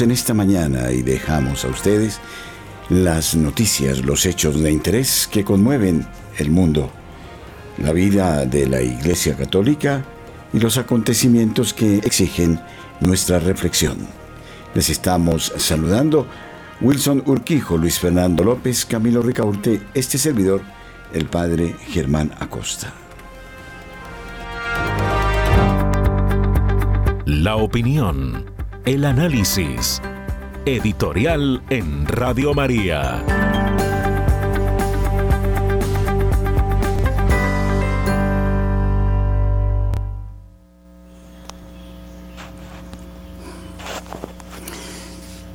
En esta mañana y dejamos a ustedes las noticias, los hechos de interés que conmueven el mundo, la vida de la Iglesia Católica y los acontecimientos que exigen nuestra reflexión. Les estamos saludando Wilson Urquijo, Luis Fernando López, Camilo Ricaurte, este servidor, el padre Germán Acosta. La opinión el análisis. Editorial en Radio María.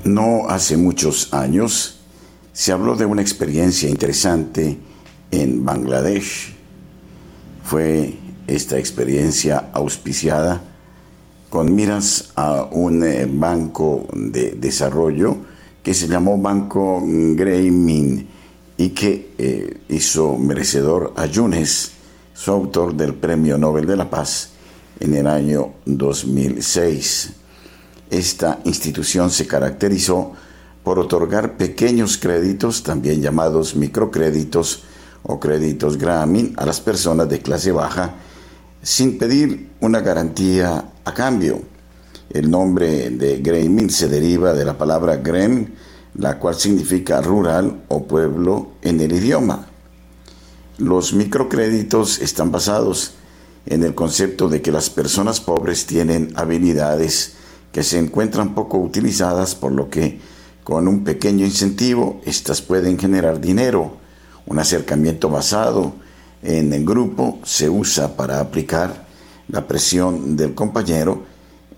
No hace muchos años se habló de una experiencia interesante en Bangladesh. Fue esta experiencia auspiciada con miras a un eh, banco de desarrollo que se llamó Banco Greimin y que eh, hizo merecedor a Yunes, su autor del Premio Nobel de la Paz en el año 2006. Esta institución se caracterizó por otorgar pequeños créditos, también llamados microcréditos o créditos Grameen, a las personas de clase baja sin pedir una garantía a cambio. El nombre de Greimin se deriva de la palabra Grem, la cual significa rural o pueblo en el idioma. Los microcréditos están basados en el concepto de que las personas pobres tienen habilidades que se encuentran poco utilizadas, por lo que con un pequeño incentivo éstas pueden generar dinero, un acercamiento basado en el grupo se usa para aplicar la presión del compañero,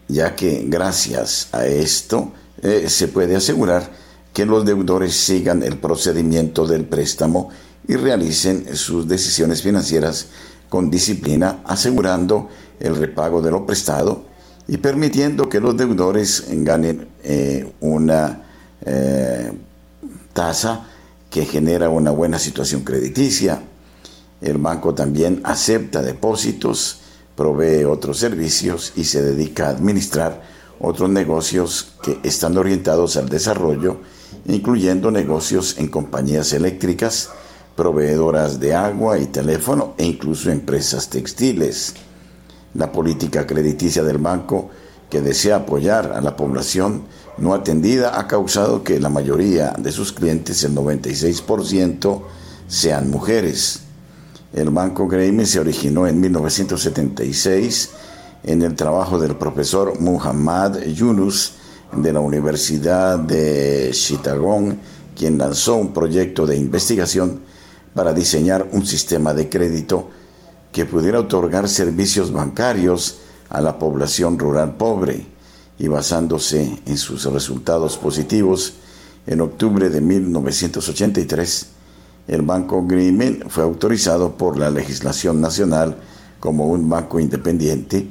ya que gracias a esto eh, se puede asegurar que los deudores sigan el procedimiento del préstamo y realicen sus decisiones financieras con disciplina, asegurando el repago de lo prestado y permitiendo que los deudores ganen eh, una eh, tasa que genera una buena situación crediticia. El banco también acepta depósitos, provee otros servicios y se dedica a administrar otros negocios que están orientados al desarrollo, incluyendo negocios en compañías eléctricas, proveedoras de agua y teléfono e incluso empresas textiles. La política crediticia del banco que desea apoyar a la población no atendida ha causado que la mayoría de sus clientes, el 96%, sean mujeres. El Banco Greimin se originó en 1976 en el trabajo del profesor Muhammad Yunus de la Universidad de Chittagong, quien lanzó un proyecto de investigación para diseñar un sistema de crédito que pudiera otorgar servicios bancarios a la población rural pobre y basándose en sus resultados positivos, en octubre de 1983 el Banco Greimin fue autorizado por la legislación nacional como un banco independiente.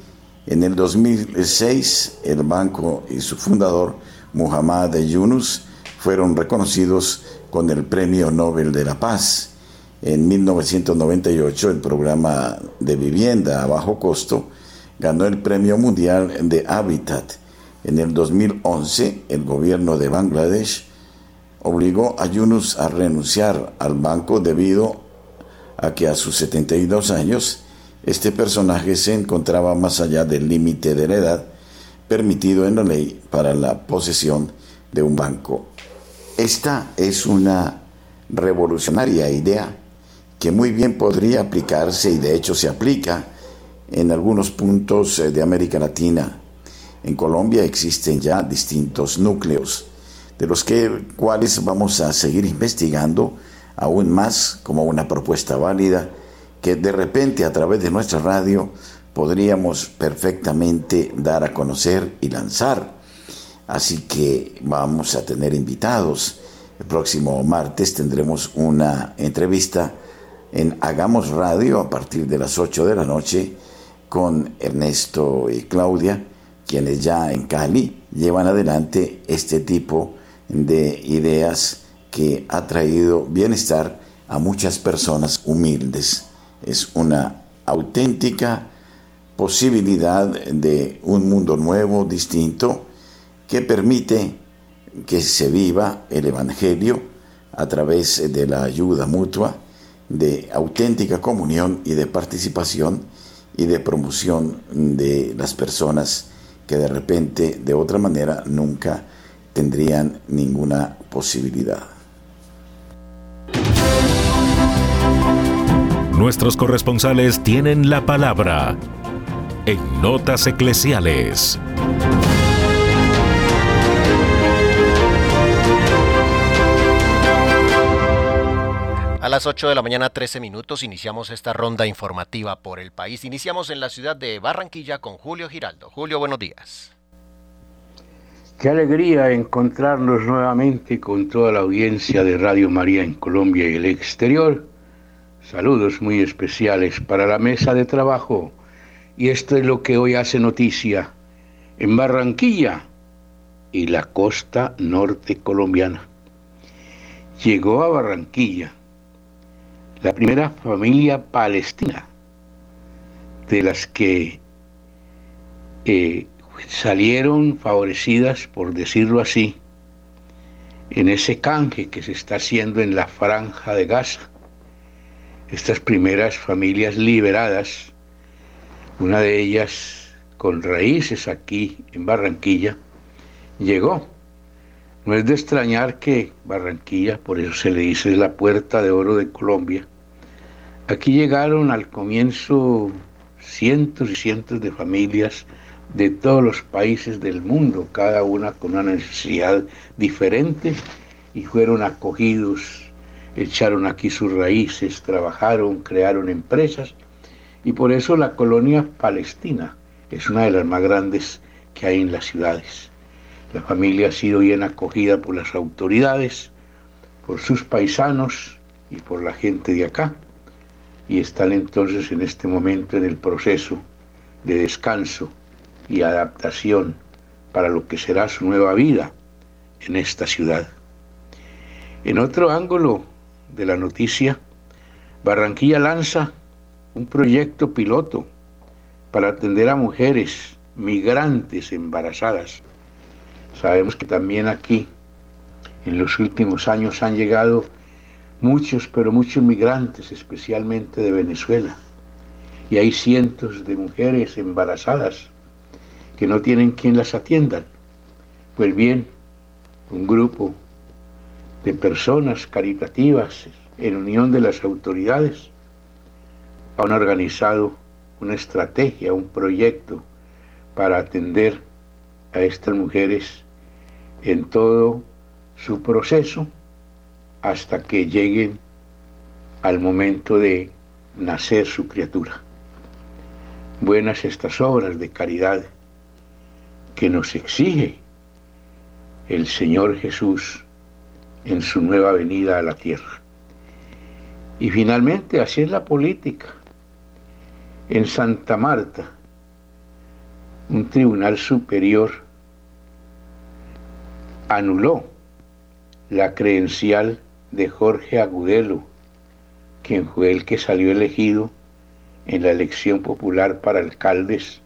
En el 2006, el banco y su fundador, Muhammad Yunus, fueron reconocidos con el Premio Nobel de la Paz. En 1998, el programa de vivienda a bajo costo ganó el Premio Mundial de Habitat. En el 2011, el gobierno de Bangladesh obligó a Yunus a renunciar al banco debido a que a sus 72 años este personaje se encontraba más allá del límite de la edad permitido en la ley para la posesión de un banco. Esta es una revolucionaria idea que muy bien podría aplicarse y de hecho se aplica en algunos puntos eh, de América Latina. En Colombia existen ya distintos núcleos, de los que, cuales vamos a seguir investigando aún más como una propuesta válida que de repente a través de nuestra radio podríamos perfectamente dar a conocer y lanzar. Así que vamos a tener invitados. El próximo martes tendremos una entrevista en Hagamos Radio a partir de las 8 de la noche con Ernesto y Claudia, quienes ya en Cali llevan adelante este tipo de ideas que ha traído bienestar a muchas personas humildes. Es una auténtica posibilidad de un mundo nuevo, distinto, que permite que se viva el Evangelio a través de la ayuda mutua, de auténtica comunión y de participación y de promoción de las personas que de repente, de otra manera, nunca tendrían ninguna posibilidad. Nuestros corresponsales tienen la palabra en Notas Eclesiales. A las 8 de la mañana 13 minutos iniciamos esta ronda informativa por el país. Iniciamos en la ciudad de Barranquilla con Julio Giraldo. Julio, buenos días. Qué alegría encontrarnos nuevamente con toda la audiencia de Radio María en Colombia y el exterior. Saludos muy especiales para la mesa de trabajo. Y esto es lo que hoy hace noticia en Barranquilla y la costa norte colombiana. Llegó a Barranquilla la primera familia palestina de las que eh, salieron favorecidas, por decirlo así, en ese canje que se está haciendo en la franja de Gaza. Estas primeras familias liberadas, una de ellas con raíces aquí en Barranquilla, llegó no es de extrañar que Barranquilla, por eso se le dice la puerta de oro de Colombia, aquí llegaron al comienzo cientos y cientos de familias de todos los países del mundo, cada una con una necesidad diferente, y fueron acogidos, echaron aquí sus raíces, trabajaron, crearon empresas, y por eso la colonia palestina es una de las más grandes que hay en las ciudades. La familia ha sido bien acogida por las autoridades, por sus paisanos y por la gente de acá. Y están entonces en este momento en el proceso de descanso y adaptación para lo que será su nueva vida en esta ciudad. En otro ángulo de la noticia, Barranquilla lanza un proyecto piloto para atender a mujeres migrantes embarazadas Sabemos que también aquí en los últimos años han llegado muchos, pero muchos migrantes, especialmente de Venezuela. Y hay cientos de mujeres embarazadas que no tienen quien las atiendan. Pues bien, un grupo de personas caritativas en unión de las autoridades han organizado una estrategia, un proyecto para atender a estas mujeres en todo su proceso hasta que lleguen al momento de nacer su criatura. Buenas estas obras de caridad que nos exige el Señor Jesús en su nueva venida a la tierra. Y finalmente, así es la política. En Santa Marta, un tribunal superior anuló la credencial de Jorge Agudelo, quien fue el que salió elegido en la elección popular para alcaldes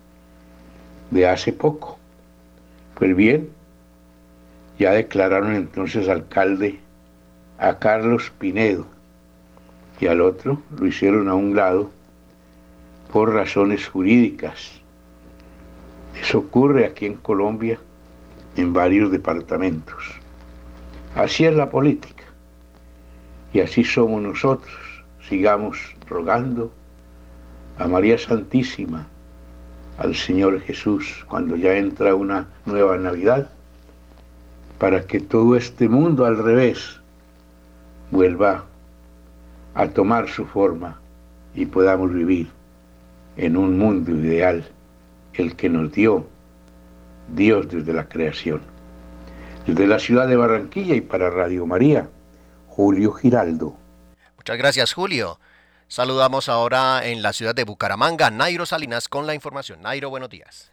de hace poco. Pues bien, ya declararon entonces alcalde a Carlos Pinedo y al otro lo hicieron a un lado por razones jurídicas. Eso ocurre aquí en Colombia en varios departamentos. Así es la política y así somos nosotros. Sigamos rogando a María Santísima, al Señor Jesús, cuando ya entra una nueva Navidad, para que todo este mundo al revés vuelva a tomar su forma y podamos vivir en un mundo ideal, el que nos dio Dios desde la creación. Desde la ciudad de Barranquilla y para Radio María, Julio Giraldo. Muchas gracias, Julio. Saludamos ahora en la ciudad de Bucaramanga, Nairo Salinas con la información. Nairo, buenos días.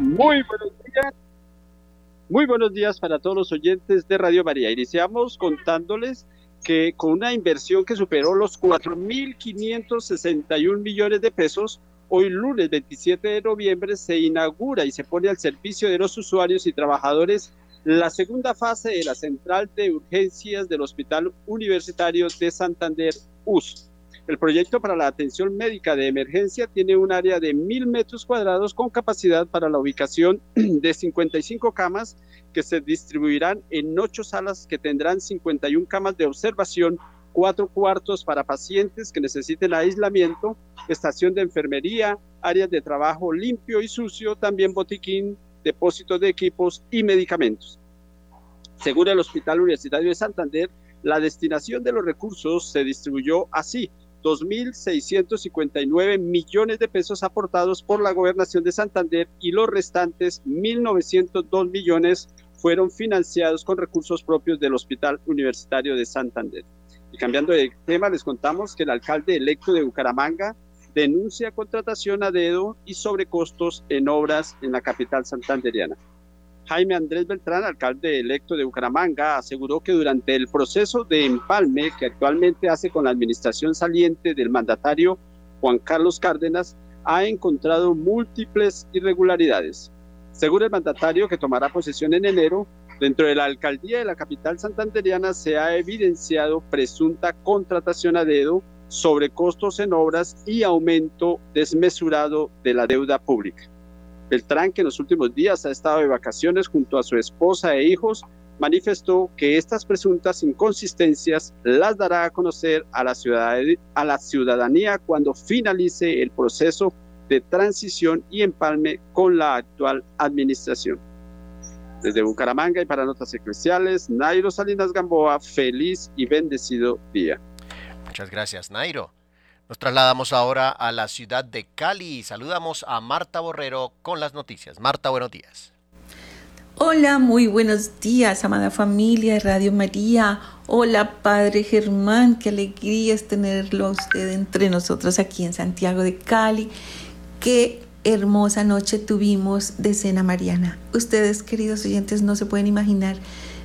Muy buenos días. Muy buenos días para todos los oyentes de Radio María. Iniciamos contándoles que con una inversión que superó los 4.561 millones de pesos, hoy lunes 27 de noviembre se inaugura y se pone al servicio de los usuarios y trabajadores la segunda fase de la central de urgencias del Hospital Universitario de Santander, US. El proyecto para la atención médica de emergencia tiene un área de mil metros cuadrados con capacidad para la ubicación de 55 camas que se distribuirán en ocho salas que tendrán 51 camas de observación, cuatro cuartos para pacientes que necesiten aislamiento, estación de enfermería, áreas de trabajo limpio y sucio, también botiquín, depósitos de equipos y medicamentos. Según el Hospital Universitario de Santander, la destinación de los recursos se distribuyó así. 2.659 millones de pesos aportados por la gobernación de Santander y los restantes 1.902 millones fueron financiados con recursos propios del Hospital Universitario de Santander. Y cambiando de tema, les contamos que el alcalde electo de Bucaramanga denuncia contratación a dedo y sobrecostos en obras en la capital santanderiana. Jaime Andrés Beltrán, alcalde electo de Bucaramanga, aseguró que durante el proceso de empalme que actualmente hace con la administración saliente del mandatario Juan Carlos Cárdenas, ha encontrado múltiples irregularidades. Según el mandatario que tomará posesión en enero, dentro de la alcaldía de la capital santanderiana se ha evidenciado presunta contratación a dedo, sobre costos en obras y aumento desmesurado de la deuda pública. Beltrán, que en los últimos días ha estado de vacaciones junto a su esposa e hijos, manifestó que estas presuntas inconsistencias las dará a conocer a la, a la ciudadanía cuando finalice el proceso de transición y empalme con la actual administración. Desde Bucaramanga y para Notas Eclesiales, Nairo Salinas Gamboa, feliz y bendecido día. Muchas gracias, Nairo. Nos trasladamos ahora a la ciudad de Cali y saludamos a Marta Borrero con las noticias. Marta, buenos días. Hola, muy buenos días, amada familia de Radio María. Hola, Padre Germán, qué alegría es tenerlo a usted entre nosotros aquí en Santiago de Cali qué hermosa noche tuvimos de cena mariana. Ustedes, queridos oyentes, no se pueden imaginar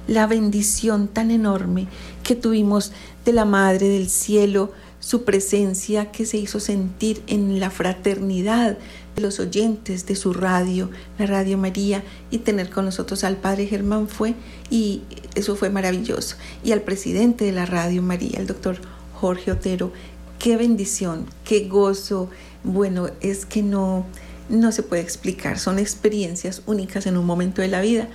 la bendición tan enorme que tuvimos de la Madre del Cielo, su presencia que se hizo sentir en la fraternidad de los oyentes de su radio, la Radio María, y tener con nosotros al Padre Germán fue, y eso fue maravilloso, y al presidente de la Radio María, el doctor Jorge Otero, qué bendición, qué gozo, bueno, es que no, no se puede explicar, son experiencias únicas en un momento de la vida.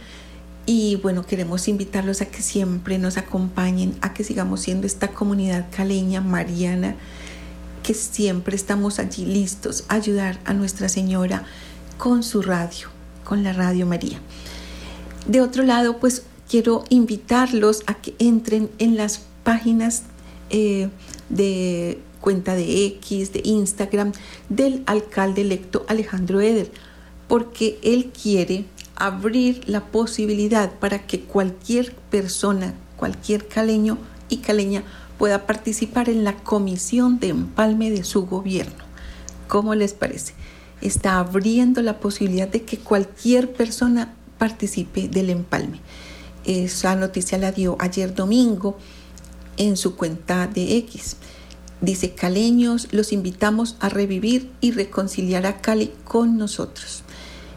Y bueno, queremos invitarlos a que siempre nos acompañen, a que sigamos siendo esta comunidad caleña, mariana, que siempre estamos allí listos a ayudar a Nuestra Señora con su radio, con la Radio María. De otro lado, pues quiero invitarlos a que entren en las páginas eh, de cuenta de X, de Instagram, del alcalde electo Alejandro Eder, porque él quiere abrir la posibilidad para que cualquier persona, cualquier caleño y caleña pueda participar en la comisión de empalme de su gobierno. ¿Cómo les parece? está abriendo la posibilidad de que cualquier persona participe del empalme. Esa noticia la dio ayer domingo en su cuenta de X. Dice, caleños, los invitamos a revivir y reconciliar a Cali con nosotros.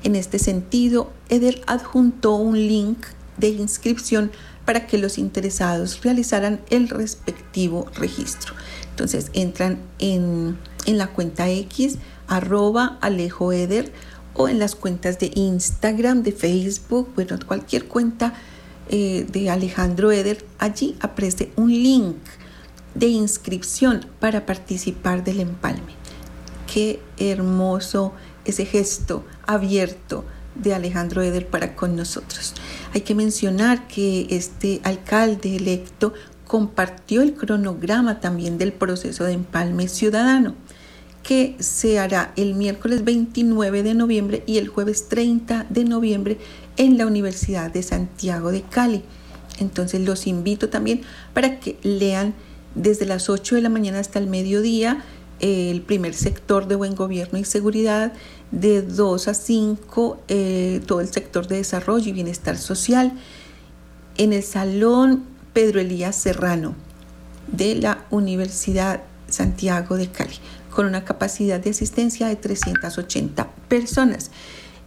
En este sentido, Eder adjuntó un link de inscripción para que los interesados realizaran el respectivo registro. Entonces entran en, la cuenta X, arroba Alejo Eder, o en las cuentas de Instagram, de Facebook, bueno, cualquier cuenta eh, de Alejandro Eder, allí aparece un link de inscripción para participar del empalme. Qué hermoso ese gesto abierto de Alejandro Eder para con nosotros. Hay que mencionar que este alcalde electo compartió el cronograma también del proceso de empalme ciudadano que se hará el miércoles 29 de noviembre y el jueves 30 de noviembre en la Universidad de Santiago de Cali. Entonces los invito también para que lean desde las 8 de la mañana hasta el mediodía el primer sector de buen gobierno y seguridad, de 2 a 5 eh, todo el sector de desarrollo y bienestar social, en el Salón Pedro Elías Serrano de la Universidad Santiago de Cali con una capacidad de asistencia de 380 personas.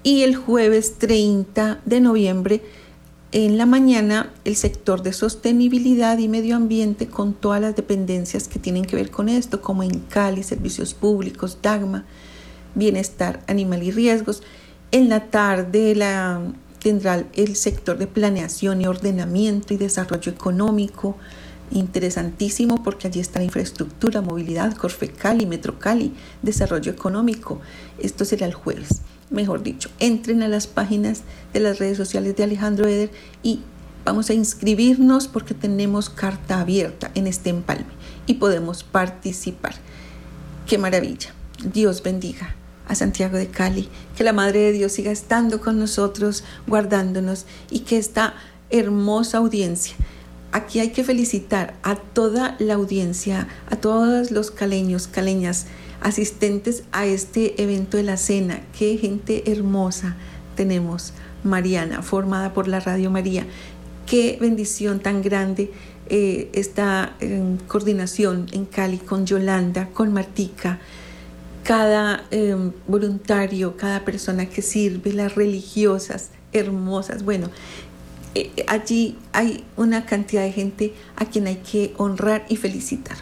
Y el jueves 30 de noviembre, en la mañana, el sector de sostenibilidad y medio ambiente con todas las dependencias que tienen que ver con esto, como en Cali, servicios públicos, DAGMA, bienestar animal y riesgos. En la tarde la, tendrá el sector de planeación y ordenamiento y desarrollo económico, interesantísimo porque allí está la infraestructura, movilidad, Corfecali, Metrocali, desarrollo económico. Esto será el jueves. Mejor dicho, entren a las páginas de las redes sociales de Alejandro Eder y vamos a inscribirnos porque tenemos carta abierta en este empalme y podemos participar. Qué maravilla. Dios bendiga a Santiago de Cali, que la Madre de Dios siga estando con nosotros, guardándonos y que esta hermosa audiencia aquí hay que felicitar a toda la audiencia, a todos los caleños, caleñas, asistentes a este evento de la cena. Qué gente hermosa tenemos, Mariana, formada por la Radio María. Qué bendición tan grande eh, esta em, coordinación en Cali con Yolanda, con Martica, cada em, voluntario, cada persona que sirve, las religiosas hermosas. Bueno, eh, allí hay una cantidad de gente a quien hay que honrar y felicitar.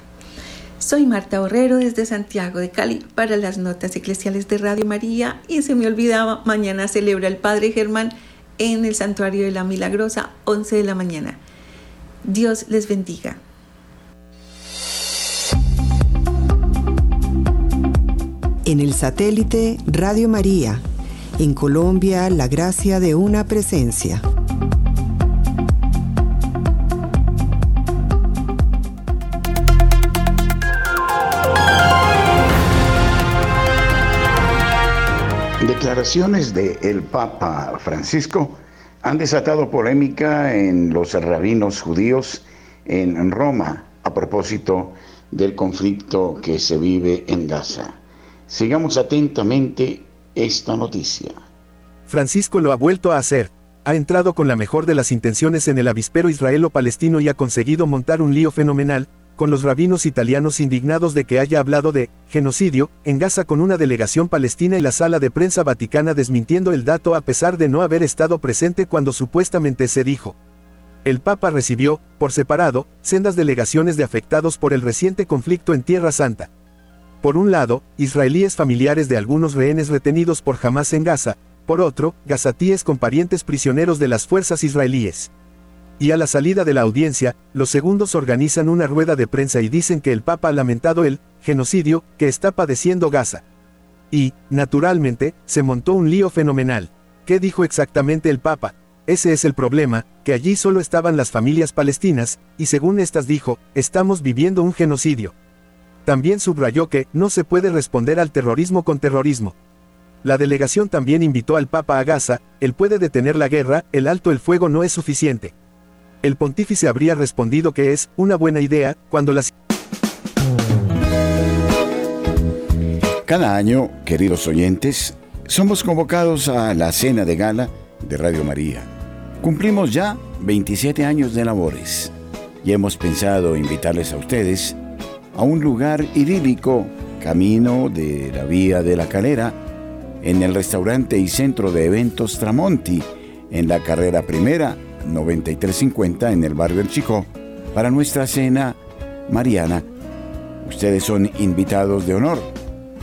Soy Marta Borrero desde Santiago de Cali para las notas eclesiales de Radio María y se me olvidaba, mañana celebra el Padre Germán en el Santuario de la Milagrosa, 11 de la mañana. Dios les bendiga. En el satélite Radio María, en Colombia, la gracia de una presencia. declaraciones del Papa Francisco han desatado polémica en los rabinos judíos en Roma a propósito del conflicto que se vive en Gaza. Sigamos atentamente esta noticia. Francisco lo ha vuelto a hacer. Ha entrado con la mejor de las intenciones en el avispero israelo-palestino y ha conseguido montar un lío fenomenal, con los rabinos italianos indignados de que haya hablado de genocidio en Gaza con una delegación palestina y la sala de prensa vaticana desmintiendo el dato a pesar de no haber estado presente cuando supuestamente se dijo. El Papa recibió, por separado, sendas delegaciones de afectados por el reciente conflicto en Tierra Santa. Por un lado, israelíes familiares de algunos rehenes retenidos por Hamas en Gaza, por otro, gazatíes con parientes prisioneros de las fuerzas israelíes. Y a la salida de la audiencia, los segundos organizan una rueda de prensa y dicen que el Papa ha lamentado el genocidio que está padeciendo Gaza. Y, naturalmente, se montó un lío fenomenal. ¿Qué dijo exactamente el Papa? Ese es el problema, que allí solo estaban las familias palestinas, y según estas dijo, estamos viviendo un genocidio. También subrayó que no se puede responder al terrorismo con terrorismo. La delegación también invitó al Papa a Gaza, él puede detener la guerra, el alto el fuego no es suficiente. El pontífice habría respondido que es una buena idea cuando las Cada año, queridos oyentes, somos convocados a la cena de gala de Radio María. Cumplimos ya 27 años de labores y hemos pensado invitarles a ustedes a un lugar idílico, camino de la Vía de la Calera, en el restaurante y centro de eventos Tramonti, en la carrera primera 9350 en el barrio El Chico, para nuestra cena mariana. Ustedes son invitados de honor.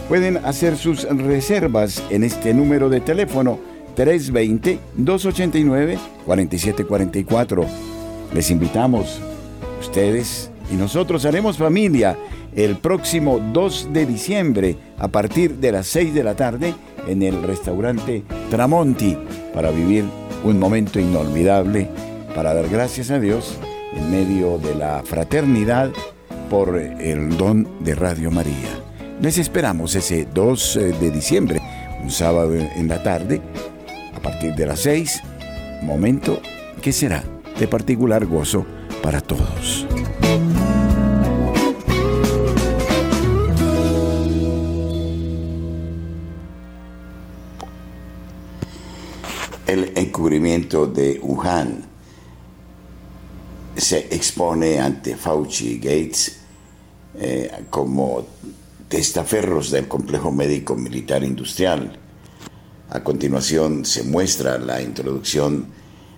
Pueden hacer sus reservas en este número de teléfono 320-289-4744. Les invitamos, ustedes y nosotros haremos familia el próximo 2 de diciembre a partir de las 6 de la tarde en el restaurante Tramonti para vivir un momento inolvidable, para dar gracias a Dios en medio de la fraternidad por el don de Radio María. Les esperamos ese 2 eh, de diciembre, un sábado en la tarde, a partir de las 6, momento que será de particular gozo para todos. El encubrimiento de Wuhan se expone ante Fauci y Gates eh, como testaferros del complejo médico militar industrial. A continuación se muestra la introducción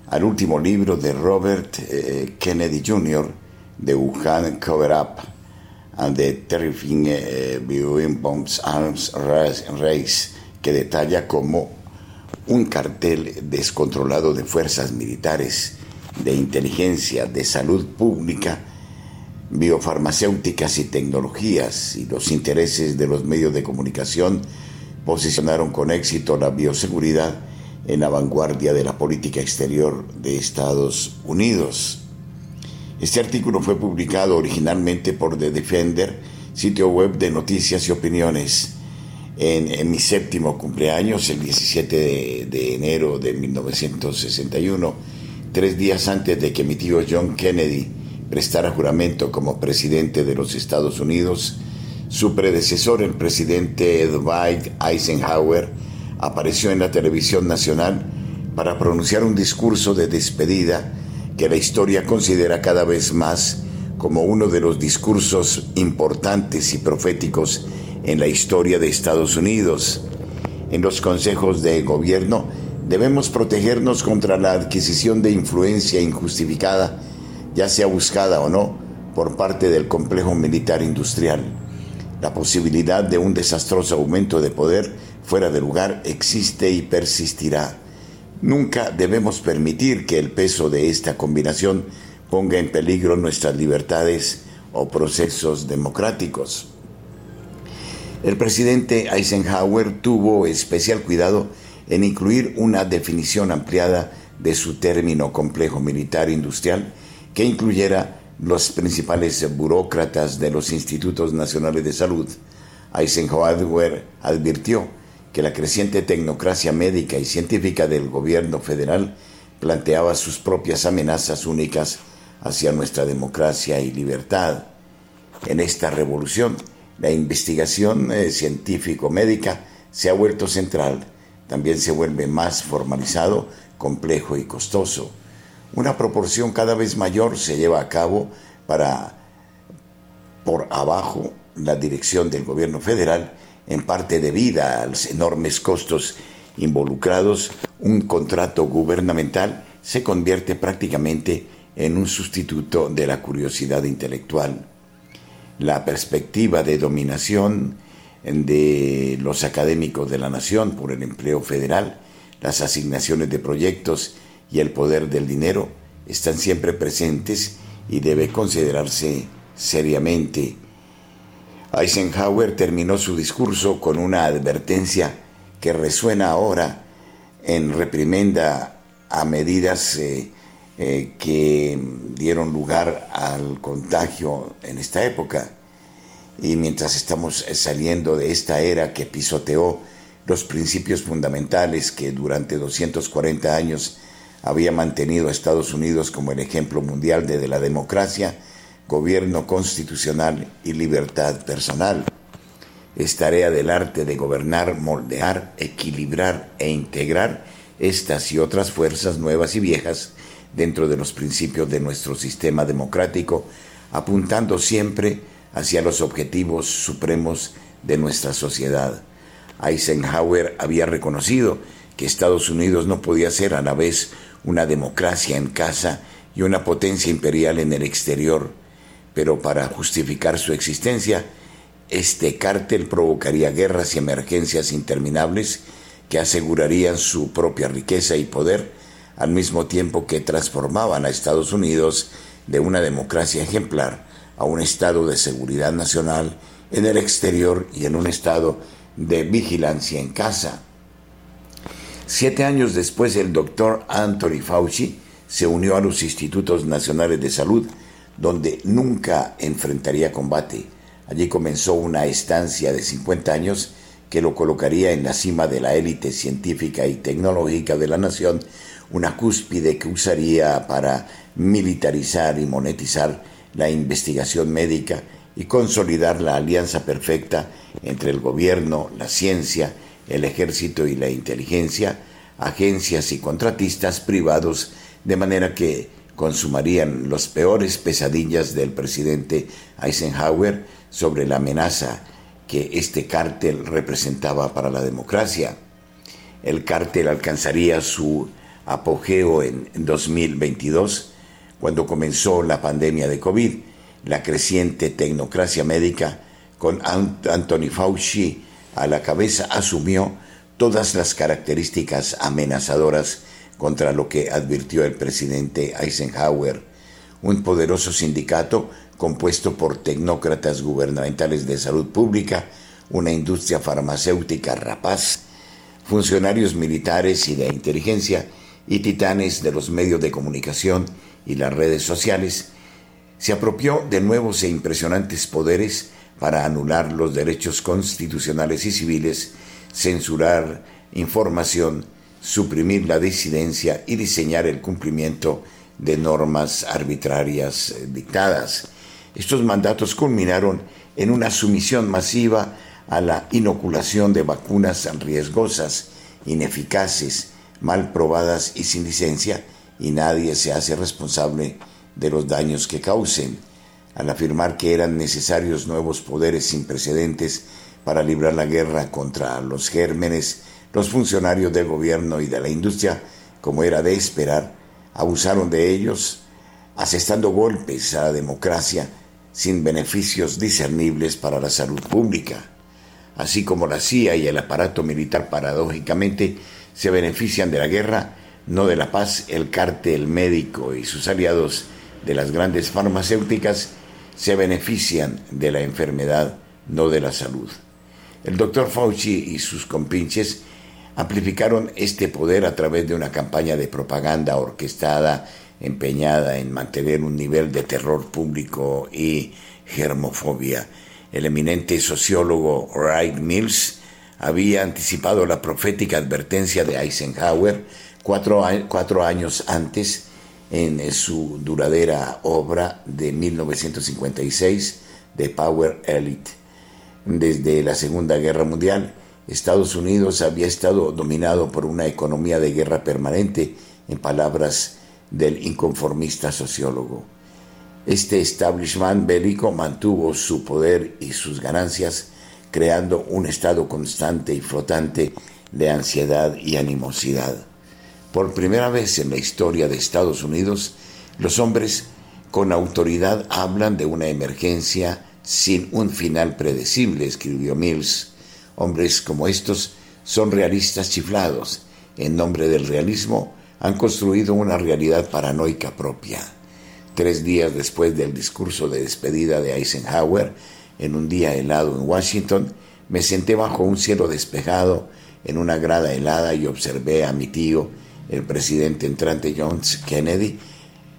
al último libro de Robert eh, Kennedy Jr. de Wuhan Cover Up and the Terrifying eh, Bombs Arms Race, que detalla como un cartel descontrolado de fuerzas militares de inteligencia, de salud pública, biofarmacéuticas y tecnologías y los intereses de los medios de comunicación posicionaron con éxito la bioseguridad en la vanguardia de la política exterior de Estados Unidos. Este artículo fue publicado originalmente por The Defender, sitio web de noticias y opiniones, en, mi séptimo cumpleaños, el 17 de, de enero de 1961 tres días antes de que mi tío John Kennedy prestara juramento como presidente de los Estados Unidos, su predecesor, el presidente Dwight Eisenhower, apareció en la televisión nacional para pronunciar un discurso de despedida que la historia considera cada vez más como uno de los discursos importantes y proféticos en la historia de Estados Unidos. En los consejos de gobierno, Debemos protegernos contra la adquisición de influencia injustificada, ya sea buscada o no, por parte del complejo militar industrial. La posibilidad de un desastroso aumento de poder fuera de lugar existe y persistirá. Nunca debemos permitir que el peso de esta combinación ponga en peligro nuestras libertades o procesos democráticos. El presidente Eisenhower tuvo especial cuidado en incluir una definición ampliada de su término complejo militar industrial que incluyera los principales burócratas de los institutos nacionales de salud. Eisenhower advirtió que la creciente tecnocracia médica y científica del gobierno federal planteaba sus propias amenazas únicas hacia nuestra democracia y libertad. En esta revolución, la investigación eh, científico-médica se ha vuelto central también se vuelve más formalizado, complejo y costoso. Una proporción cada vez mayor se lleva a cabo para, por abajo, la dirección del gobierno federal, en parte debida a los enormes costos involucrados, un contrato gubernamental se convierte prácticamente en un sustituto de la curiosidad intelectual. La perspectiva de dominación de los académicos de la nación por el empleo federal, las asignaciones de proyectos y el poder del dinero están siempre presentes y debe considerarse seriamente. Eisenhower terminó su discurso con una advertencia que resuena ahora en reprimenda a medidas eh, eh, que dieron lugar al contagio en esta época y mientras estamos saliendo de esta era que pisoteó los principios fundamentales que durante 240 años había mantenido a Estados Unidos como el ejemplo mundial de la democracia, gobierno constitucional y libertad personal. es tarea del arte de gobernar, moldear, equilibrar e integrar estas y otras fuerzas nuevas y viejas dentro de los principios de nuestro sistema democrático, apuntando siempre hacia los objetivos supremos de nuestra sociedad. Eisenhower había reconocido que Estados Unidos no podía ser a la vez una democracia en casa y una potencia imperial en el exterior, pero para justificar su existencia, este cártel provocaría guerras y emergencias interminables que asegurarían su propia riqueza y poder, al mismo tiempo que transformaban a Estados Unidos de una democracia ejemplar a un estado de seguridad nacional en el exterior y en un estado de vigilancia en casa. Siete años después, el doctor Anthony Fauci se unió a los Institutos Nacionales de Salud, donde nunca enfrentaría combate Allí comenzó una estancia de 50 años que lo colocaría en la cima de la élite científica y tecnológica de la nación, una cúspide que usaría para militarizar y monetizar la investigación médica y consolidar la alianza perfecta entre el gobierno, la ciencia, el ejército y la inteligencia, agencias y contratistas privados, de manera que consumarían los peores pesadillas del presidente Eisenhower, sobre la amenaza que este cártel representaba para la democracia. El cártel alcanzaría su apogeo en 2022, cuando comenzó la pandemia de COVID. La creciente tecnocracia médica, con Anthony Fauci a la cabeza, asumió todas las características amenazadoras contra lo que advirtió el presidente Eisenhower. Un poderoso sindicato compuesto por tecnócratas gubernamentales de salud pública, una industria farmacéutica rapaz, funcionarios militares y de inteligencia y titanes de los medios de comunicación y las redes sociales, se apropió de nuevos e impresionantes poderes para anular los derechos constitucionales y civiles, censurar información, suprimir la disidencia y diseñar el cumplimiento de normas arbitrarias dictadas. Estos mandatos culminaron en una sumisión masiva a la inoculación de vacunas riesgosas, ineficaces, mal probadas y sin licencia, y nadie se hace responsable de los daños que causen. Al afirmar que eran necesarios nuevos poderes sin precedentes para librar la guerra contra los gérmenes, los funcionarios del gobierno y de la industria, como era de esperar, abusaron de ellos, asestando golpes a la democracia sin beneficios discernibles para la salud pública. Así como la CIA y el aparato militar paradójicamente se benefician de la guerra, no de la paz, el cártel médico y sus aliados de las grandes farmacéuticas se benefician de la enfermedad, no de la salud. El doctor Fauci y sus compinches amplificaron este poder a través de una campaña de propaganda orquestada empeñada en mantener un nivel de terror público y germofobia. El eminente sociólogo Wright Mills había anticipado la profética advertencia de Eisenhower cuatro, años antes en su duradera obra de 1956, The Power Elite. Desde la Segunda Guerra Mundial, Estados Unidos había estado dominado por una economía de guerra permanente, en palabras del inconformista sociólogo. Este establishment bélico mantuvo su poder y sus ganancias, creando un estado constante y flotante de ansiedad y animosidad. Por primera vez en la historia de Estados Unidos, los hombres con autoridad hablan de una emergencia sin un final predecible, escribió Mills. Hombres como estos son realistas chiflados. En nombre del realismo, han construido una realidad paranoica propia. Tres días después del discurso de despedida de Eisenhower, en un día helado en Washington, me senté bajo un cielo despejado en una grada helada y observé a mi tío, el presidente entrante John Kennedy,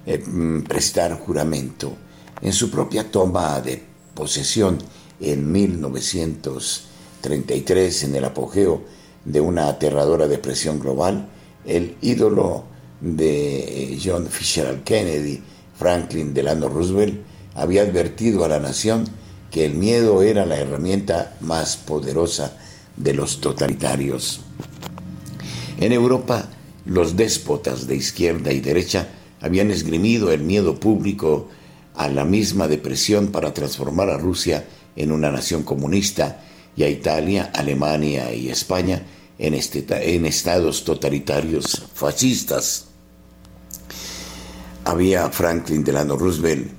eh, mm, prestar juramento. En su propia toma de posesión en 1933, en el apogeo de una aterradora depresión global, el ídolo de eh, John Fisher Kennedy, Franklin Delano Roosevelt, había advertido a la nación que el miedo era la herramienta más poderosa de los totalitarios. En Europa, los déspotas de izquierda y derecha habían esgrimido el miedo público a la misma depresión para transformar a Rusia en una nación comunista y a Italia, Alemania y España en, este, en estados totalitarios fascistas. Había Franklin Delano Roosevelt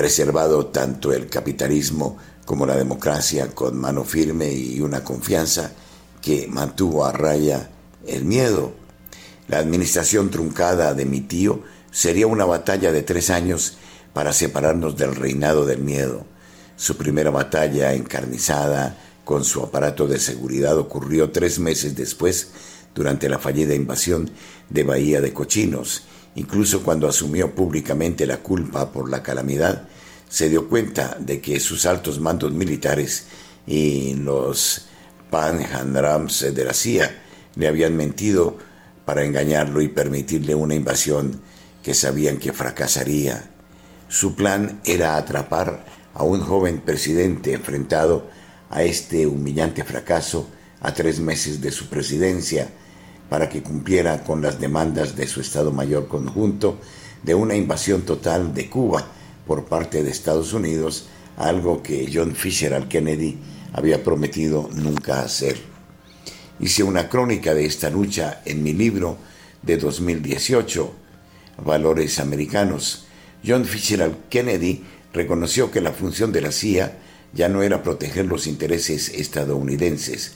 preservado tanto el capitalismo como la democracia con mano firme y una confianza que mantuvo a raya el miedo. La administración truncada de mi tío sería una batalla de tres años para separarnos del reinado del miedo. Su primera batalla encarnizada con su aparato de seguridad ocurrió tres meses después, durante la fallida invasión de Bahía de Cochinos. Incluso cuando asumió públicamente la culpa por la calamidad, se dio cuenta de que sus altos mandos militares y los panhandrums de la CIA le habían mentido para engañarlo y permitirle una invasión que sabían que fracasaría. Su plan era atrapar a un joven presidente enfrentado a este humillante fracaso a tres meses de su presidencia para que cumpliera con las demandas de su Estado Mayor conjunto de una invasión total de Cuba por parte de Estados Unidos, algo que John Fisher al Kennedy había prometido nunca hacer. Hice una crónica de esta lucha en mi libro de 2018, Valores Americanos. John Fisher al Kennedy reconoció que la función de la CIA ya no era proteger los intereses estadounidenses.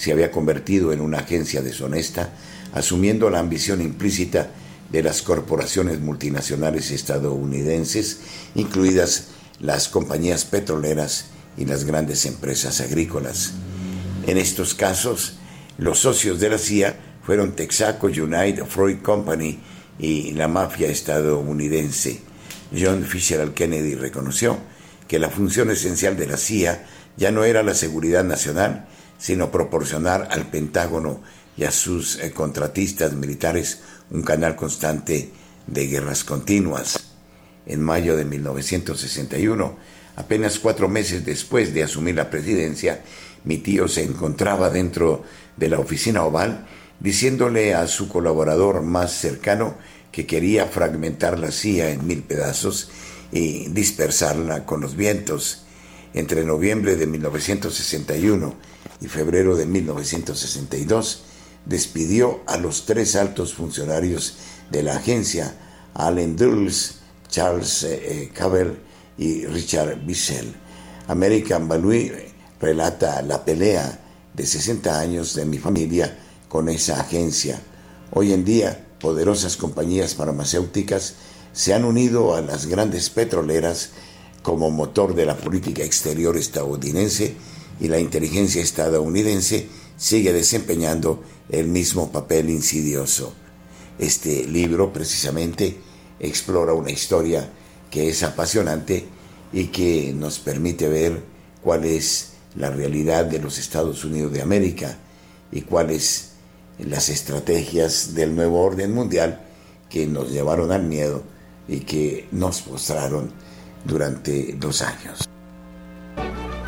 Se había convertido en una agencia deshonesta, asumiendo la ambición implícita de las corporaciones multinacionales estadounidenses, incluidas las compañías petroleras y las grandes empresas agrícolas. En estos casos, los socios de la CIA fueron Texaco United Fruit Company y la mafia estadounidense. John Fisher Kennedy reconoció que la función esencial de la CIA ya no era la seguridad nacional, sino proporcionar al Pentágono y a sus eh, contratistas militares un canal constante de guerras continuas. En mayo de 1961, apenas cuatro meses después de asumir la presidencia, mi tío se encontraba dentro de la oficina oval diciéndole a su colaborador más cercano que quería fragmentar la CIA en mil pedazos y dispersarla con los vientos. Entre noviembre de 1961 y febrero de 1962, despidió a los tres altos funcionarios de la agencia, Allen Dulles, Charles eh, eh, Cavell y Richard Bissell. American Balloon relata la pelea de 60 años de mi familia con esa agencia. Hoy en día, poderosas compañías farmacéuticas se han unido a las grandes petroleras como motor de la política exterior estadounidense y la inteligencia estadounidense sigue desempeñando el mismo papel insidioso. Este libro precisamente explora una historia que es apasionante y que nos permite ver cuál es la realidad de los Estados Unidos de América y cuáles las estrategias del nuevo orden mundial que nos llevaron al miedo y que nos postraron durante dos años.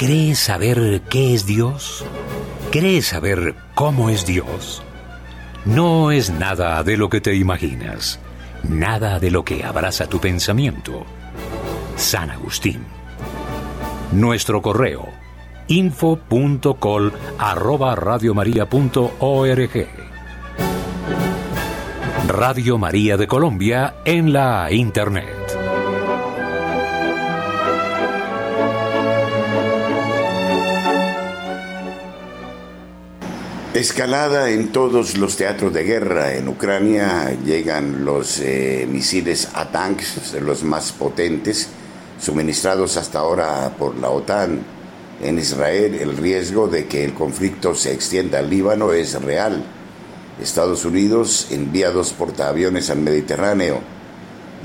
¿Crees saber qué es Dios? ¿Crees saber cómo es Dios? No es nada de lo que te imaginas, nada de lo que abraza tu pensamiento. San Agustín. Nuestro correo info.col Radio María de Colombia en la Internet. Escalada en todos los teatros de guerra. En Ucrania llegan los eh, misiles ATANKS, los más potentes, suministrados hasta ahora por la OTAN. En Israel el riesgo de que el conflicto se extienda al Líbano es real Estados Unidos envía dos portaaviones al Mediterráneo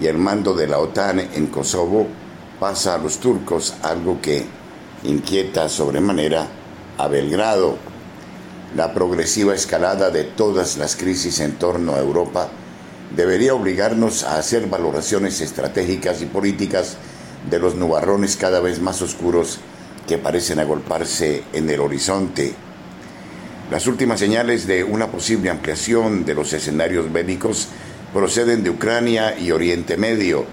y el mando de la OTAN en Kosovo pasa a los turcos, algo que inquieta sobremanera a Belgrado. La progresiva escalada de todas las crisis en torno a Europa debería obligarnos a hacer valoraciones estratégicas y políticas de los nubarrones cada vez más oscuros que parecen agolparse en el horizonte. Las últimas señales de una posible ampliación de los escenarios bélicos proceden de Ucrania y Oriente Medio.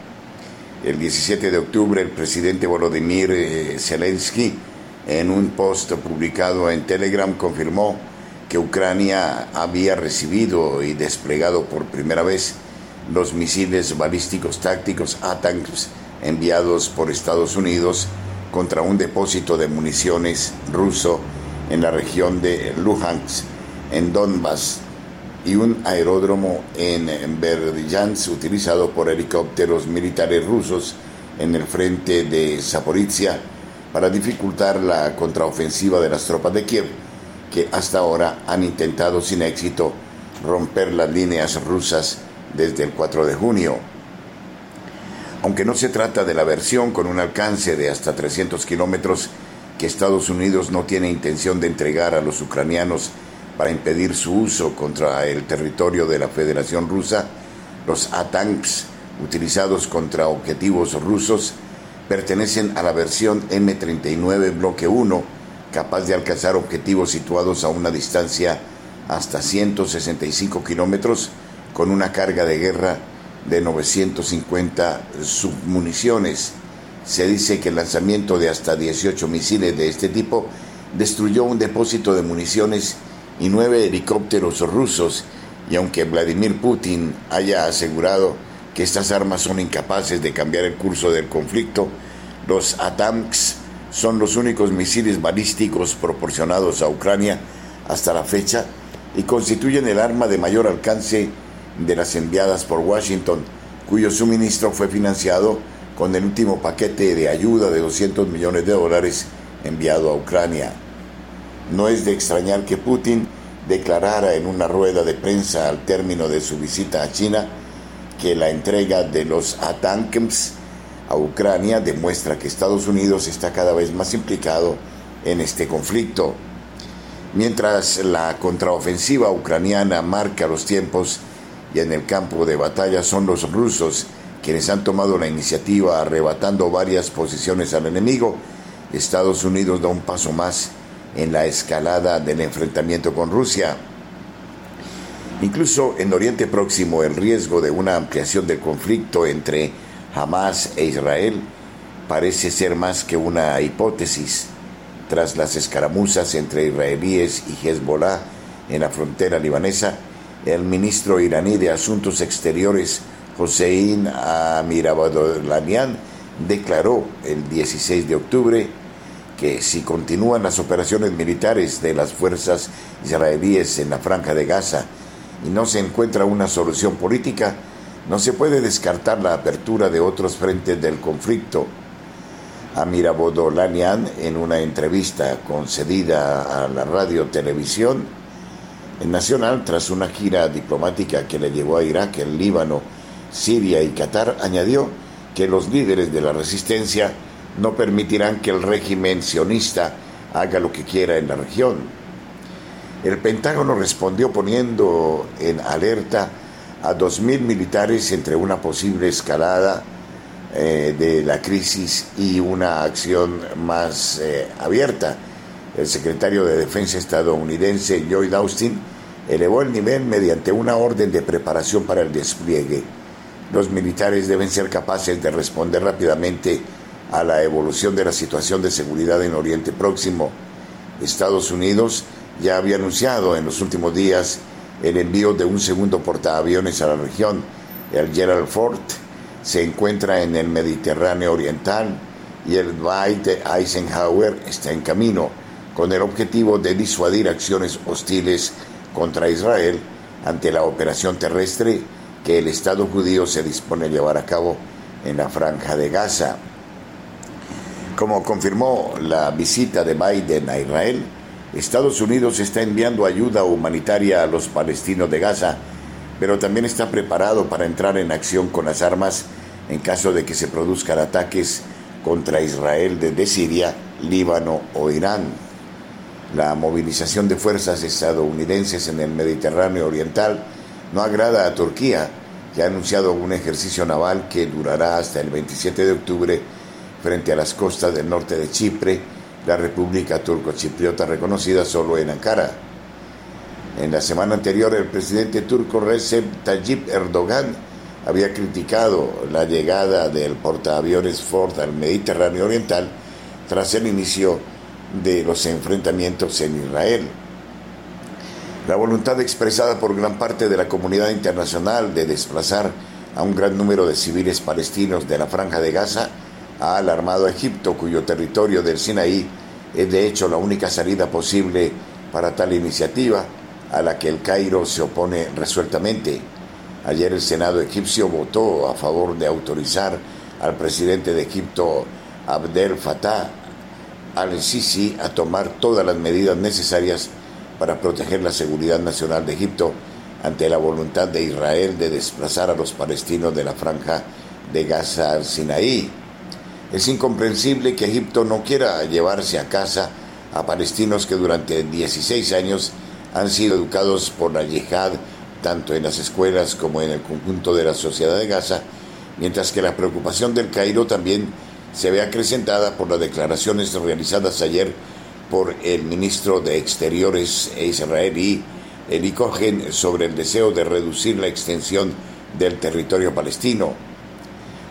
El 17 de octubre el presidente Volodymyr eh, Zelensky en un post publicado en Telegram confirmó que Ucrania había recibido y desplegado por primera vez los misiles balísticos tácticos ATACMS enviados por Estados Unidos contra un depósito de municiones ruso en la región de Luhansk, en Donbass, y un aeródromo en Berdyansk utilizado por helicópteros militares rusos en el frente de Zaporizhia para dificultar la contraofensiva de las tropas de Kiev, que hasta ahora han intentado sin éxito romper las líneas rusas desde el 4 de junio. Aunque no se trata de la versión con un alcance de hasta 300 kilómetros que Estados Unidos no tiene intención de entregar a los ucranianos para impedir su uso contra el territorio de la Federación Rusa, los ATANKs utilizados contra objetivos rusos pertenecen a la versión M39 Bloque 1, capaz de alcanzar objetivos situados a una distancia hasta 165 kilómetros con una carga de guerra de 950 submuniciones. Se dice que el lanzamiento de hasta 18 misiles de este tipo destruyó un depósito de municiones y nueve helicópteros rusos, y aunque Vladimir Putin haya asegurado que estas armas son incapaces de cambiar el curso del conflicto, los ATAMS son los únicos misiles balísticos proporcionados a Ucrania hasta la fecha y constituyen el arma de mayor alcance de las enviadas por Washington, cuyo suministro fue financiado con el último paquete de ayuda de 200 millones de dólares enviado a Ucrania. No es de extrañar que Putin declarara en una rueda de prensa al término de su visita a China que la entrega de los ATACMS a Ucrania demuestra que Estados Unidos está cada vez más implicado en este conflicto. Mientras la contraofensiva ucraniana marca los tiempos y en el campo de batalla son los rusos quienes han tomado la iniciativa arrebatando varias posiciones al enemigo, Estados Unidos da un paso más en la escalada del enfrentamiento con Rusia. Incluso en Oriente Próximo el riesgo de una ampliación del conflicto entre Hamas e Israel parece ser más que una hipótesis. Tras las escaramuzas entre israelíes y Hezbollah en la frontera libanesa, el ministro iraní de Asuntos Exteriores, Hossein Amirabadolanian, declaró el 16 de octubre que si continúan las operaciones militares de las fuerzas israelíes en la franja de Gaza y no se encuentra una solución política, no se puede descartar la apertura de otros frentes del conflicto. Amirabodolanian, en una entrevista concedida a la radio televisión nacional tras una gira diplomática que le llevó a Irak, el Líbano, Siria y Qatar, añadió que los líderes de la resistencia no permitirán que el régimen sionista haga lo que quiera en la región. El Pentágono respondió poniendo en alerta a 2.000 militares entre una posible escalada eh, de la crisis y una acción más eh, abierta. El secretario de Defensa estadounidense Lloyd Austin elevó el nivel mediante una orden de preparación para el despliegue. Los militares deben ser capaces de responder rápidamente a la evolución de la situación de seguridad en Oriente Próximo. Estados Unidos ya había anunciado en los últimos días el envío de un segundo portaaviones a la región. El Gerald Ford se encuentra en el Mediterráneo Oriental y el Dwight Eisenhower está en camino con el objetivo de disuadir acciones hostiles contra Israel ante la operación terrestre que el Estado judío se dispone a llevar a cabo en la franja de Gaza. Como confirmó la visita de Biden a Israel, Estados Unidos está enviando ayuda humanitaria a los palestinos de Gaza, pero también está preparado para entrar en acción con las armas en caso de que se produzcan ataques contra Israel desde Siria, Líbano o Irán. La movilización de fuerzas estadounidenses en el Mediterráneo Oriental no agrada a Turquía, que ha anunciado un ejercicio naval que durará hasta el 27 de octubre frente a las costas del norte de Chipre, la República Turco-Chipriota reconocida solo en Ankara. En la semana anterior, el presidente turco Recep Tayyip Erdogan había criticado la llegada del portaaviones Ford al Mediterráneo Oriental tras el inicio de los enfrentamientos en Israel. La voluntad expresada por gran parte de la comunidad internacional de desplazar a un gran número de civiles palestinos de la franja de Gaza ha alarmado a Egipto, cuyo territorio del Sinaí es de hecho la única salida posible para tal iniciativa, a la que el Cairo se opone resueltamente. Ayer el Senado egipcio votó a favor de autorizar al presidente de Egipto, Abdel Fattah al-Sisi, a tomar todas las medidas necesarias para proteger la seguridad nacional de Egipto ante la voluntad de Israel de desplazar a los palestinos de la franja de Gaza al Sinaí. Es incomprensible que Egipto no quiera llevarse a casa a palestinos que durante 16 años han sido educados por la yihad tanto en las escuelas como en el conjunto de la sociedad de Gaza, mientras que la preocupación del Cairo también se ve acrecentada por las declaraciones realizadas ayer por el ministro de Exteriores israelí Eli Cohen sobre el deseo de reducir la extensión del territorio palestino.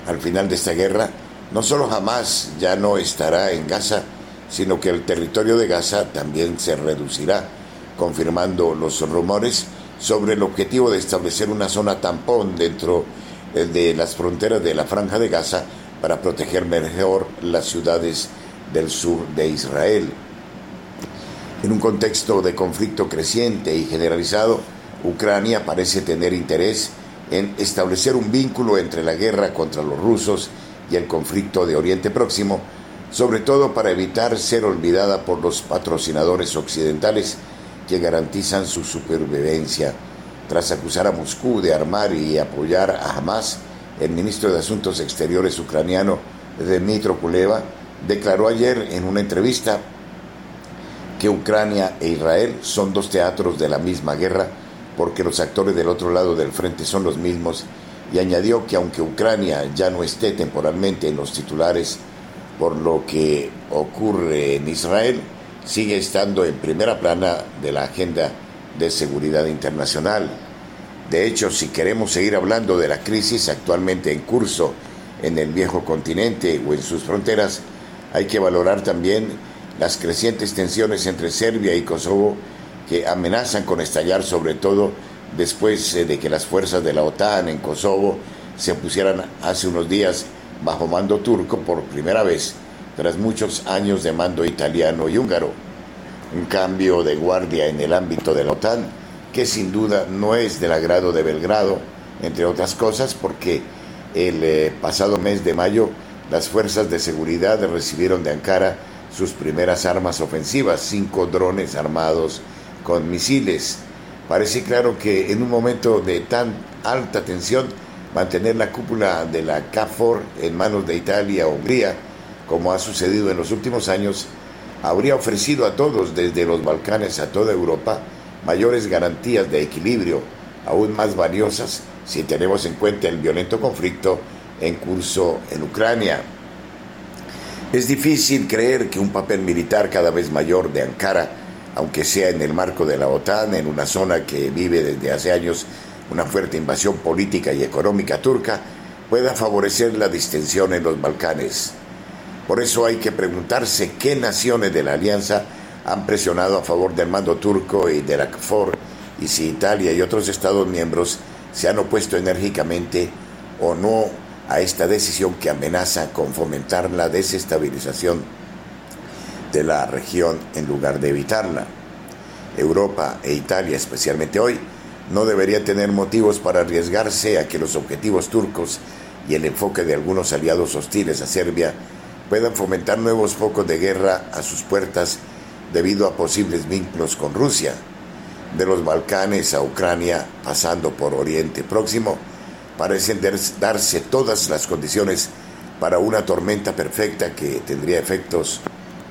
Al final de esta guerra, no solo Hamas ya no estará en Gaza, sino que el territorio de Gaza también se reducirá, confirmando los rumores sobre el objetivo de establecer una zona tampón dentro eh, de las fronteras de la franja de Gaza para proteger mejor las ciudades del sur de Israel. En un contexto de conflicto creciente y generalizado, Ucrania parece tener interés en establecer un vínculo entre la guerra contra los rusos y el conflicto de Oriente Próximo, sobre todo para evitar ser olvidada por los patrocinadores occidentales que garantizan su supervivencia. Tras acusar a Moscú de armar y apoyar a Hamas, el ministro de Asuntos Exteriores ucraniano Dmitro Kuleva declaró ayer en una entrevista que Ucrania e Israel son dos teatros de la misma guerra porque los actores del otro lado del frente son los mismos y añadió que aunque Ucrania ya no esté temporalmente en los titulares por lo que ocurre en Israel, sigue estando en primera plana de la agenda de seguridad internacional. De hecho, si queremos seguir hablando de la crisis actualmente en curso en el viejo continente o en sus fronteras, hay que valorar también las crecientes tensiones entre Serbia y Kosovo que amenazan con estallar sobre todo después eh, de que las fuerzas de la OTAN en Kosovo se pusieran hace unos días bajo mando turco por primera vez tras muchos años de mando italiano y húngaro. Un cambio de guardia en el ámbito de la OTAN que sin duda no es del agrado de Belgrado, entre otras cosas porque el eh, pasado mes de mayo las fuerzas de seguridad recibieron de Ankara sus primeras armas ofensivas, cinco drones armados con misiles. Parece claro que en un momento de tan alta tensión, mantener la cúpula de la CAFOR en manos de Italia o Hungría, como ha sucedido en los últimos años, habría ofrecido a todos, desde los Balcanes a toda Europa, mayores garantías de equilibrio, aún más valiosas si tenemos en cuenta el violento conflicto en curso en Ucrania. Es difícil creer que un papel militar cada vez mayor de Ankara, aunque sea en el marco de la OTAN, en una zona que vive desde hace años una fuerte invasión política y económica turca, pueda favorecer la distensión en los Balcanes. Por eso hay que preguntarse qué naciones de la alianza han presionado a favor del mando turco y de la KFOR y si Italia y otros Estados miembros se han opuesto enérgicamente o no a esta decisión que amenaza con fomentar la desestabilización de la región en lugar de evitarla. Europa e Italia, especialmente hoy, no debería tener motivos para arriesgarse a que los objetivos turcos y el enfoque de algunos aliados hostiles a Serbia puedan fomentar nuevos focos de guerra a sus puertas debido a posibles vínculos con Rusia, de los Balcanes a Ucrania, pasando por Oriente Próximo, parecen darse todas las condiciones para una tormenta perfecta que tendría efectos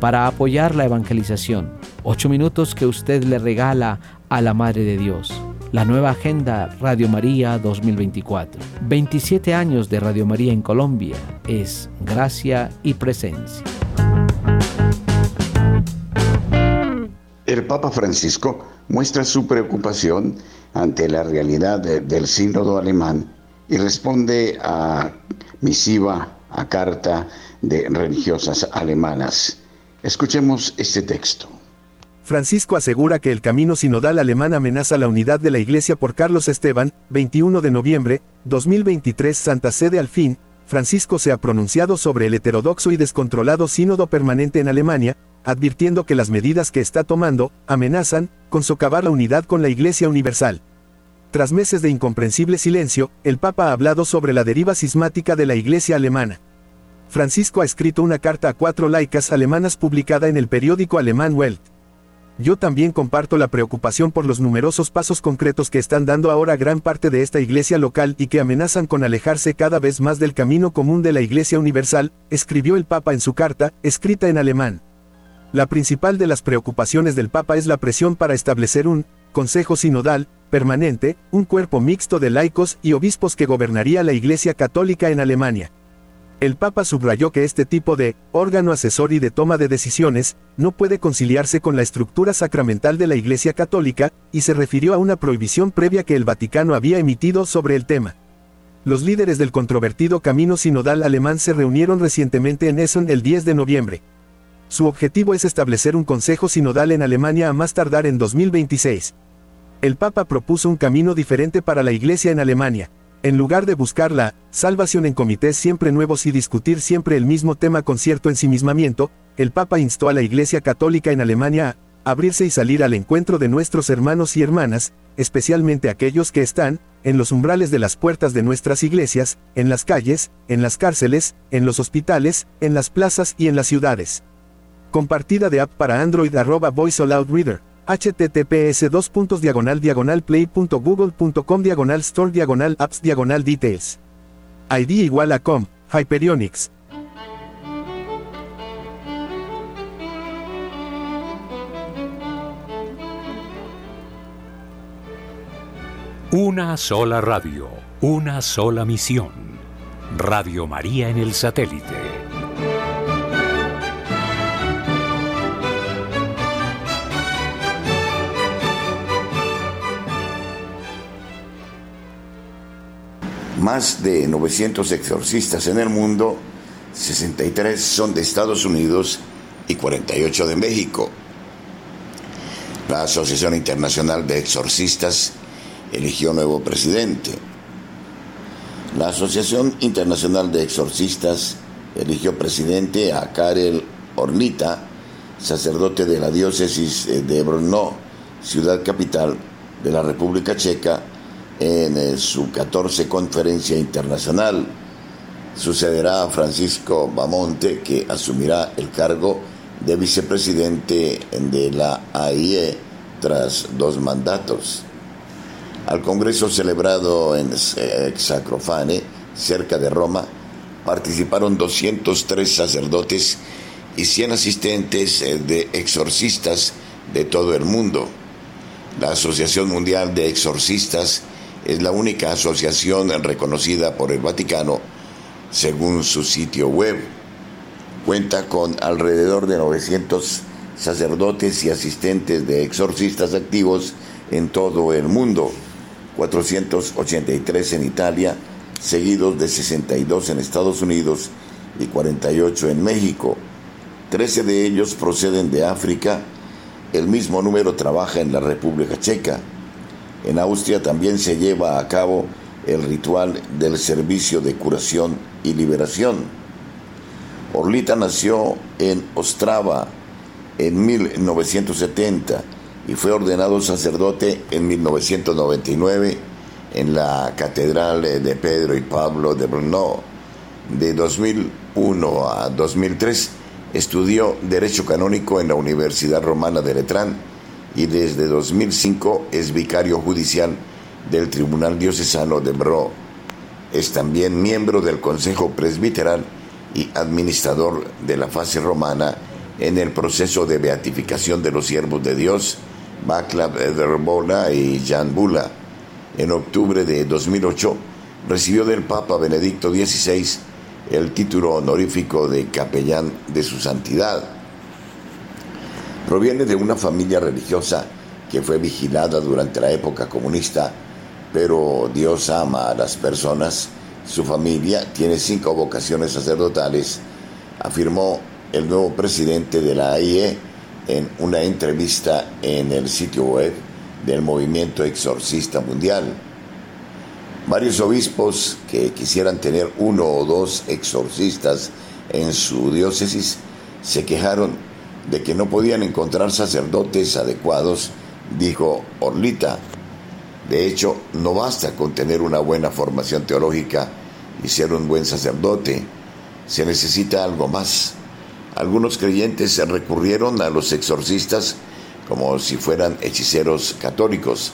para apoyar la evangelización. 8 minutos que usted le regala a la Madre de Dios la nueva agenda Radio María 2024. 27 años de Radio María en Colombia es gracia y presencia. El Papa Francisco muestra su preocupación ante la realidad del sínodo alemán y responde a misiva, a carta de religiosas alemanas. Escuchemos este texto. Francisco asegura que el camino sinodal alemán amenaza la unidad de la Iglesia por Carlos Esteban, 21 de noviembre, 2023 Santa Sede al fin, Francisco se ha pronunciado sobre el heterodoxo y descontrolado sínodo permanente en Alemania, advirtiendo que las medidas que está tomando amenazan con socavar la unidad con la Iglesia Universal. Tras meses de incomprensible silencio, el Papa ha hablado sobre la deriva sismática de la Iglesia alemana. Francisco ha escrito una carta a cuatro laicas alemanas publicada en el periódico alemán Welt. Yo también comparto la preocupación por los numerosos pasos concretos que están dando ahora gran parte de esta iglesia local y que amenazan con alejarse cada vez más del camino común de la Iglesia Universal, escribió el Papa en su carta, escrita en alemán. La principal de las preocupaciones del Papa es la presión para establecer un Consejo Sinodal, permanente, un cuerpo mixto de laicos y obispos que gobernaría la Iglesia Católica en Alemania. El Papa subrayó que este tipo de órgano asesor y de toma de decisiones no puede conciliarse con la estructura sacramental de la Iglesia Católica, y se refirió a una prohibición previa que el Vaticano había emitido sobre el tema. Los líderes del controvertido camino sinodal alemán se reunieron recientemente en Essen el 10 de noviembre. Su objetivo es establecer un consejo sinodal en Alemania a más tardar en 2026. El Papa propuso un camino diferente para la Iglesia en Alemania, en lugar de buscar la salvación en comités siempre nuevos y discutir siempre el mismo tema con cierto ensimismamiento, el Papa instó a la Iglesia Católica en Alemania a abrirse y salir al encuentro de nuestros hermanos y hermanas, especialmente aquellos que están en los umbrales de las puertas de nuestras iglesias, en las calles, en las cárceles, en los hospitales, en las plazas y en las ciudades. Compartida de app para Android arroba Voice Reader https dos puntos diagonal diagonal play.google.com diagonal store diagonal apps diagonal details. ID igual a com, Hyperionics. Una sola radio, una sola misión. Radio María en el satélite. Más de 900 exorcistas en el mundo, 63 son de Estados Unidos y 48 de México. La Asociación Internacional de Exorcistas eligió nuevo presidente. La Asociación Internacional de Exorcistas eligió presidente a Karel Orlita, sacerdote de la diócesis de Brno, ciudad capital de la República Checa, en eh, su 14 conferencia internacional. Sucederá a Francisco Bamonte, que asumirá el cargo de vicepresidente de la AIE tras dos mandatos. Al Congreso celebrado en Sacrofane, cerca de Roma, participaron 203 sacerdotes y 100 asistentes eh, de exorcistas de todo el mundo. La Asociación Mundial de Exorcistas es la única asociación reconocida por el Vaticano según su sitio web. Cuenta con alrededor de 900 sacerdotes y asistentes de exorcistas activos en todo el mundo, 483 en Italia, seguidos de 62 en Estados Unidos y 48 en México. 13 de ellos proceden de África, el mismo número trabaja en la República Checa. En Austria también se lleva a cabo el ritual del servicio de curación y liberación. Orlita nació en Ostrava en 1970 y fue ordenado sacerdote en 1999 en la Catedral de Pedro y Pablo de Brno. De 2001 a 2003 estudió Derecho Canónico en la Universidad Romana de Letrán y desde 2005 es vicario judicial del Tribunal Diocesano de Bro. Es también miembro del Consejo Presbiteral y administrador de la fase romana en el proceso de beatificación de los siervos de Dios, Václav Derbola y Jan Bula. En octubre de 2008 recibió del Papa Benedicto XVI el título honorífico de capellán de su santidad. Proviene de una familia religiosa que fue vigilada durante la época comunista, pero Dios ama a las personas. Su familia tiene cinco vocaciones sacerdotales, afirmó el nuevo presidente de la AIE en una entrevista en el sitio web del movimiento exorcista mundial. Varios obispos que quisieran tener uno o dos exorcistas en su diócesis se quejaron de que no podían encontrar sacerdotes adecuados, dijo Orlita. De hecho, no basta con tener una buena formación teológica y ser un buen sacerdote, se necesita algo más. Algunos creyentes recurrieron a los exorcistas como si fueran hechiceros católicos,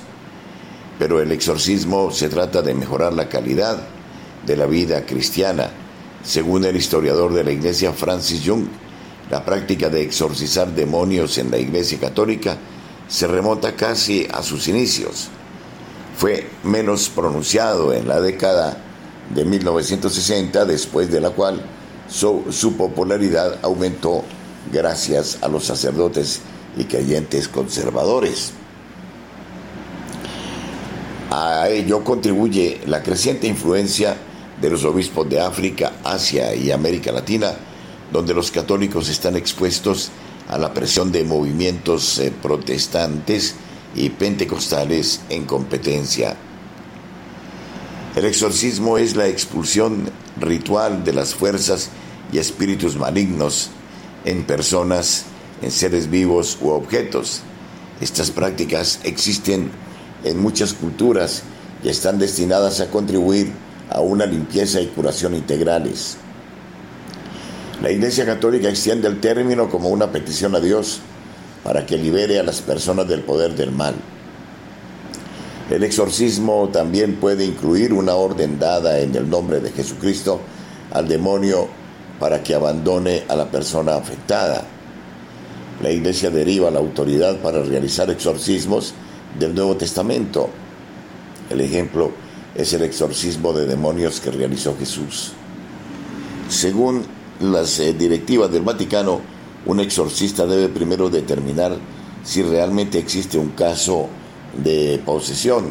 pero el exorcismo se trata de mejorar la calidad de la vida cristiana. Según el historiador de la iglesia Francis Young, la práctica de exorcizar demonios en la iglesia católica se remonta casi a sus inicios. Fue menos pronunciado en la década de 1960, después de la cual su, popularidad aumentó gracias a los sacerdotes y creyentes conservadores. A ello contribuye la creciente influencia de los obispos de África, Asia y América Latina, donde los católicos están expuestos a la presión de movimientos eh, protestantes y pentecostales en competencia. El exorcismo es la expulsión ritual de las fuerzas y espíritus malignos en personas, en seres vivos u objetos. Estas prácticas existen en muchas culturas y están destinadas a contribuir a una limpieza y curación integrales. La Iglesia Católica extiende el término como una petición a Dios para que libere a las personas del poder del mal. El exorcismo también puede incluir una orden dada en el nombre de Jesucristo al demonio para que abandone a la persona afectada. La Iglesia deriva la autoridad para realizar exorcismos del Nuevo Testamento. El ejemplo es el exorcismo de demonios que realizó Jesús. Según las eh, directivas del Vaticano, un exorcista debe primero determinar si realmente existe un caso de posesión.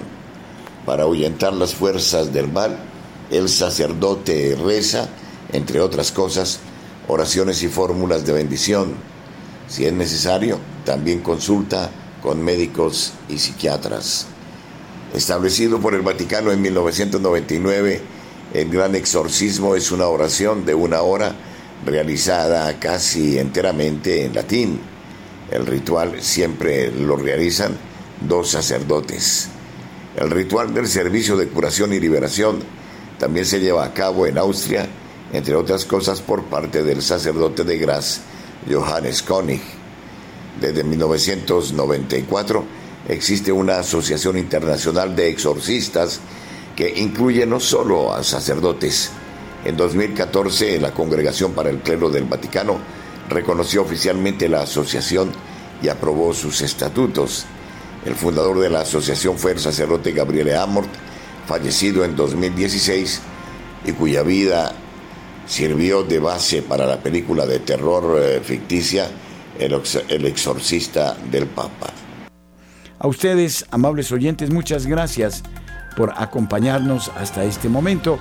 Para ahuyentar las fuerzas del mal, el sacerdote reza, entre otras cosas, oraciones y fórmulas de bendición. Si es necesario, también consulta con médicos y psiquiatras. Establecido por el Vaticano en 1999, el gran exorcismo es una oración de una hora realizada casi enteramente en latín. El ritual siempre lo realizan dos sacerdotes. El ritual del servicio de curación y liberación también se lleva a cabo en Austria, entre otras cosas por parte del sacerdote de Graz, Johannes König. Desde 1994 existe una asociación internacional de exorcistas que incluye no solo a sacerdotes, en 2014, la Congregación para el Clero del Vaticano reconoció oficialmente la asociación y aprobó sus estatutos. El fundador de la asociación fue el sacerdote Gabriele Amort, fallecido en 2016 y cuya vida sirvió de base para la película de terror eh, ficticia El exorcista del Papa. A ustedes, amables oyentes, muchas gracias por acompañarnos hasta este momento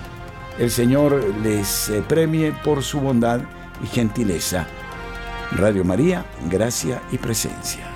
el Señor les eh, premie por su bondad y gentileza. Radio María, gracia y presencia.